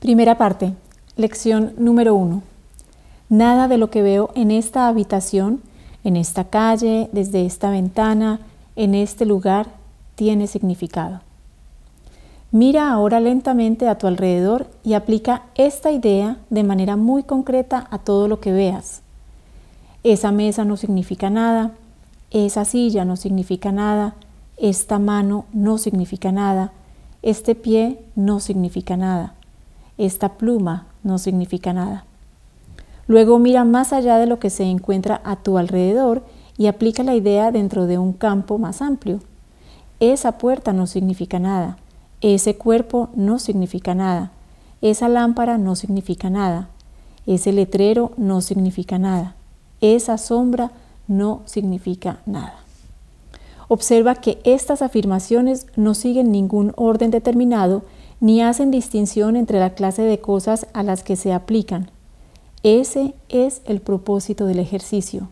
Primera parte. Lección número uno. Nada de lo que veo en esta habitación, en esta calle, desde esta ventana, en este lugar, tiene significado. Mira ahora lentamente a tu alrededor y aplica esta idea de manera muy concreta a todo lo que veas. Esa mesa no significa nada, esa silla no significa nada, esta mano no significa nada, este pie no significa nada esta pluma no significa nada. Luego mira más allá de lo que se encuentra a tu alrededor y aplica la idea dentro de un campo más amplio. Esa puerta no significa nada, ese cuerpo no significa nada, esa lámpara no significa nada, ese letrero no significa nada, esa sombra no significa nada. Observa que estas afirmaciones no siguen ningún orden determinado ni hacen distinción entre la clase de cosas a las que se aplican. Ese es el propósito del ejercicio.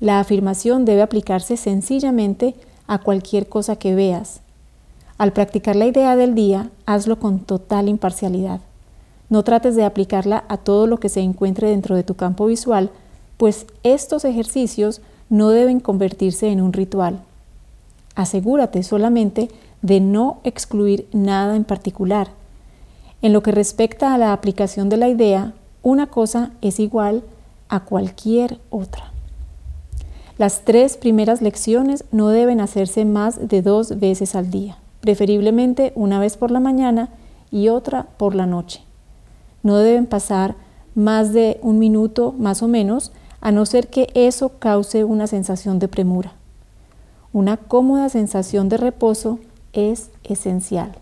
La afirmación debe aplicarse sencillamente a cualquier cosa que veas. Al practicar la idea del día, hazlo con total imparcialidad. No trates de aplicarla a todo lo que se encuentre dentro de tu campo visual, pues estos ejercicios no deben convertirse en un ritual. Asegúrate solamente de no excluir nada en particular. En lo que respecta a la aplicación de la idea, una cosa es igual a cualquier otra. Las tres primeras lecciones no deben hacerse más de dos veces al día, preferiblemente una vez por la mañana y otra por la noche. No deben pasar más de un minuto más o menos, a no ser que eso cause una sensación de premura. Una cómoda sensación de reposo es esencial.